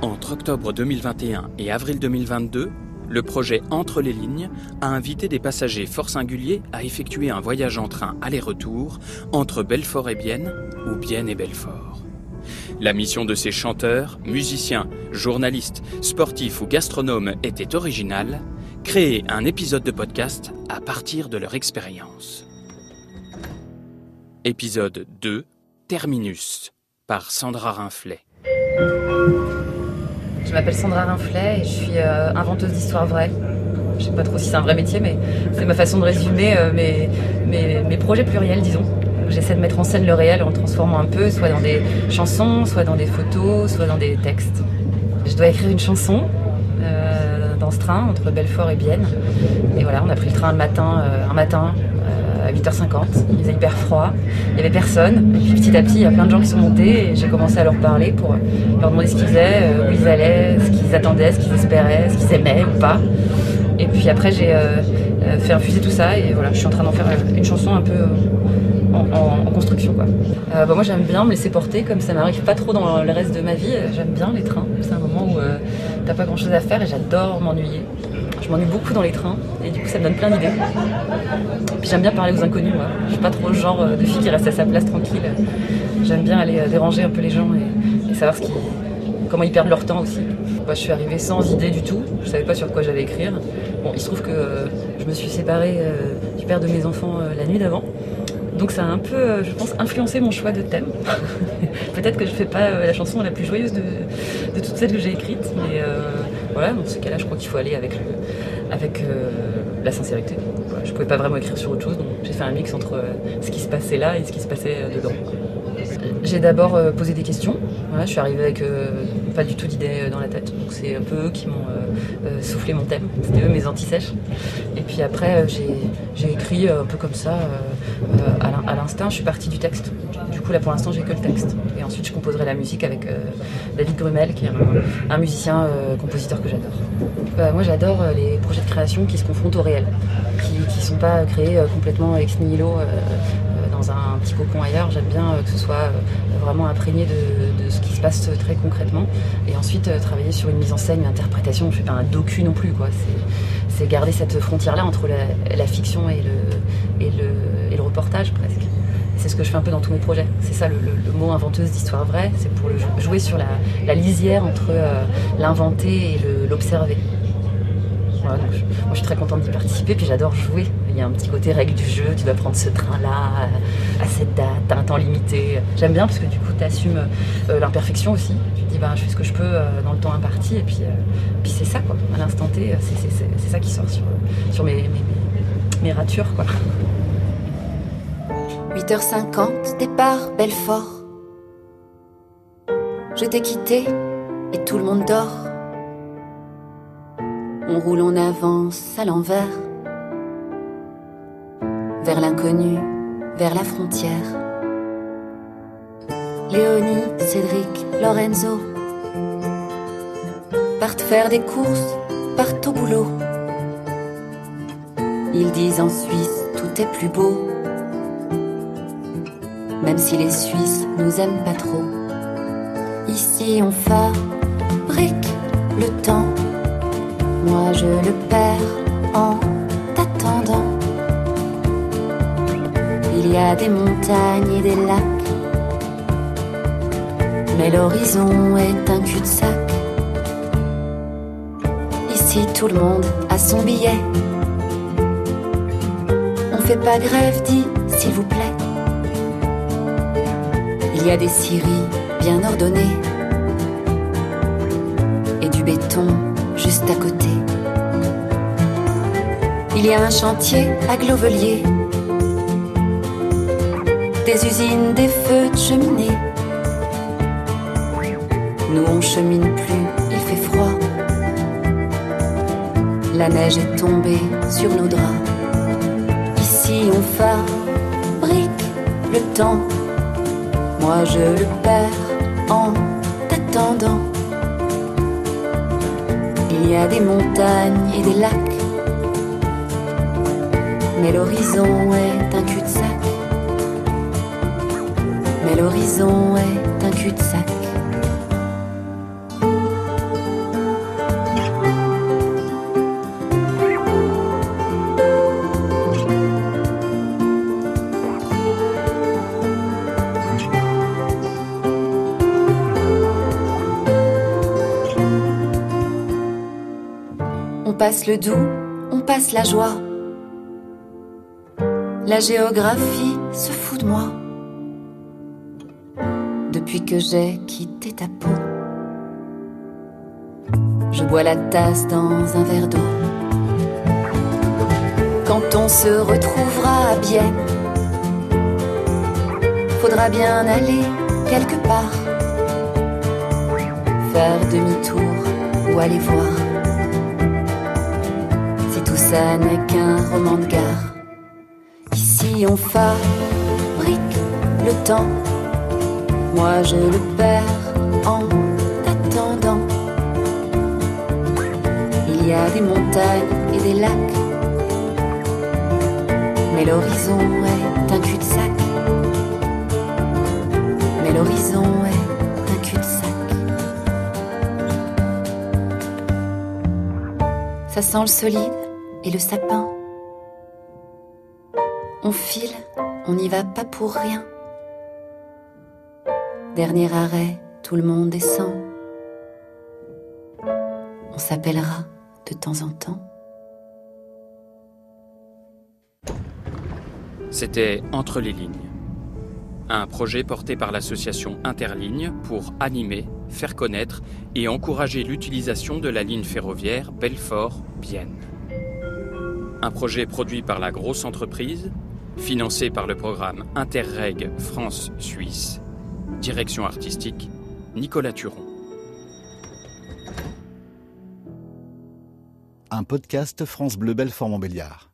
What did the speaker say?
Entre octobre 2021 et avril 2022, le projet Entre les lignes a invité des passagers fort singuliers à effectuer un voyage en train aller-retour entre Belfort et Bienne ou Bienne et Belfort. La mission de ces chanteurs, musiciens, journalistes, sportifs ou gastronomes était originale, créer un épisode de podcast à partir de leur expérience. Épisode 2, Terminus, par Sandra Rinflet. Je m'appelle Sandra Rinflet et je suis euh, inventeuse d'histoires vraies. Je sais pas trop si c'est un vrai métier, mais c'est ma façon de résumer euh, mes, mes, mes projets pluriels, disons. J'essaie de mettre en scène le réel en le transformant un peu, soit dans des chansons, soit dans des photos, soit dans des textes. Je dois écrire une chanson euh, dans ce train entre Belfort et Bienne. Et voilà, on a pris le train le matin, un matin à 8h50. Il faisait hyper froid, il n'y avait personne. Et puis petit à petit, il y a plein de gens qui sont montés et j'ai commencé à leur parler pour leur demander ce qu'ils faisaient, euh, où ils allaient, ce qu'ils attendaient, ce qu'ils espéraient, ce qu'ils aimaient ou pas. Et puis après, j'ai euh, euh, fait infuser tout ça et voilà, je suis en train d'en faire une chanson un peu en, construction. Bah, moi, j'aime bien me laisser porter, comme ça m'arrive pas trop dans le reste de ma vie. J'aime bien les trains. C'est un moment où t'as pas grand chose à faire et j'adore m'ennuyer. Je m'ennuie beaucoup dans les trains et du coup, ça me donne plein d'idées. Puis j'aime bien parler aux inconnus. Moi. Je suis pas trop le genre euh, de fille qui reste à sa place tranquille. J'aime bien aller euh, déranger un peu les gens et, savoir comment ils perdent leur temps aussi. Moi, je suis arrivée sans idée du tout, je savais pas sur quoi j'allais écrire. Bon, il se trouve que euh, je me suis séparée du père de mes enfants la nuit d'avant. Donc ça a un peu, je pense, influencé mon choix de thème. Peut-être que je fais pas la chanson la plus joyeuse de, de toutes celles que j'ai écrites, mais voilà, dans ce cas-là, je crois qu'il faut aller avec, avec euh, la sincérité. Voilà, je pouvais pas vraiment écrire sur autre chose, donc j'ai fait un mix entre euh, ce qui se passait là et ce qui se passait euh, dedans. J'ai d'abord posé des questions. Je suis arrivée avec pas du tout d'idées dans la tête. Donc c'est un peu eux qui m'ont soufflé mon thème. C'était eux mes antisèches. Et puis après, j'ai écrit un peu comme ça, à l'instinct. Je suis partie du texte. Là pour l'instant, j'ai que le texte. Et ensuite, je composerai la musique avec euh, David Grumel, qui est un, un musicien, euh, compositeur que j'adore. Bah, moi, j'adore euh, les projets de création qui se confrontent au réel, qui ne sont pas créés euh, complètement ex nihilo. euh, euh, dans un petit cocon ailleurs. J'aime bien euh, que ce soit euh, vraiment imprégné de, ce qui se passe euh, très concrètement. Et ensuite, euh, travailler sur une mise en scène, une interprétation. Je fais pas un docu non plus. C'est- garder cette frontière-là entre la, fiction et, le, et le reportage presque. C'est ce que je fais un peu dans tous mes projets. C'est ça le, mot inventeuse d'histoire vraie. C'est pour jouer sur la, lisière entre euh, l'inventé et je, moi, je suis très contente d'y participer, puis j'adore jouer. Il y a un petit côté règle du jeu, tu dois prendre ce train-là à, à cette date, t'as un temps limité. J'aime bien parce que du coup, tu assumes l'imperfection aussi. Tu te dis, bah, je fais ce que je peux euh, dans le temps imparti, et puis, euh, puis c'est ça, quoi. À l'instant T, euh, c'est- ça qui sort sur, mes, mes ratures, quoi. 8h50, départ Belfort. Je t'ai quitté et tout le monde dort. On roule, on avance à l'envers. Vers l'inconnu, vers la frontière. Léonie, Cédric, Lorenzo partent faire des courses, partent au boulot. Ils disent en Suisse, tout est plus beau même si les Suisses nous aiment pas trop. Ici on fabrique le temps, moi je le perds en t'attendant. Il y a des montagnes et des lacs, mais l'horizon est un cul-de-sac. Ici tout le monde a son billet. On fait pas grève, dit s'il vous plaît. Il y a des scieries bien ordonnées et du béton juste à côté. Il y a un chantier à Glovelier, des usines, des feux de cheminée. Nous on chemine plus, il fait froid. La neige est tombée sur nos draps. Ici on fabrique le temps. Moi je le perds en t'attendant. Il y a des montagnes et des lacs, mais l'horizon est un cul-de-sac. Mais l'horizon est un cul-de-sac. Passe le doux, on passe la joie. La géographie se fout de moi. Depuis que j'ai quitté ta peau, je bois la tasse dans un verre d'eau. Quand on se retrouvera à Bienne, faudra bien aller quelque part, faire demi-tour ou aller voir ça n'est qu'un roman de gare. Ici on fabrique le temps, moi je le perds en attendant. Il y a des montagnes et des lacs, mais l'horizon est un cul-de-sac. Mais l'horizon est un cul-de-sac. Ça sent le solide et le sapin. On file, on n'y va pas pour rien. Dernier arrêt, tout le monde descend. On s'appellera de temps en temps. C'était Entre les lignes, un projet porté par l'association Interligne pour animer, faire connaître et encourager l'utilisation de la ligne ferroviaire Belfort-Bienne. Un projet produit par la grosse entreprise, financé par le programme Interreg France-Suisse, direction artistique Nicolas Turon. Un podcast France Bleu Belfort Montbéliard.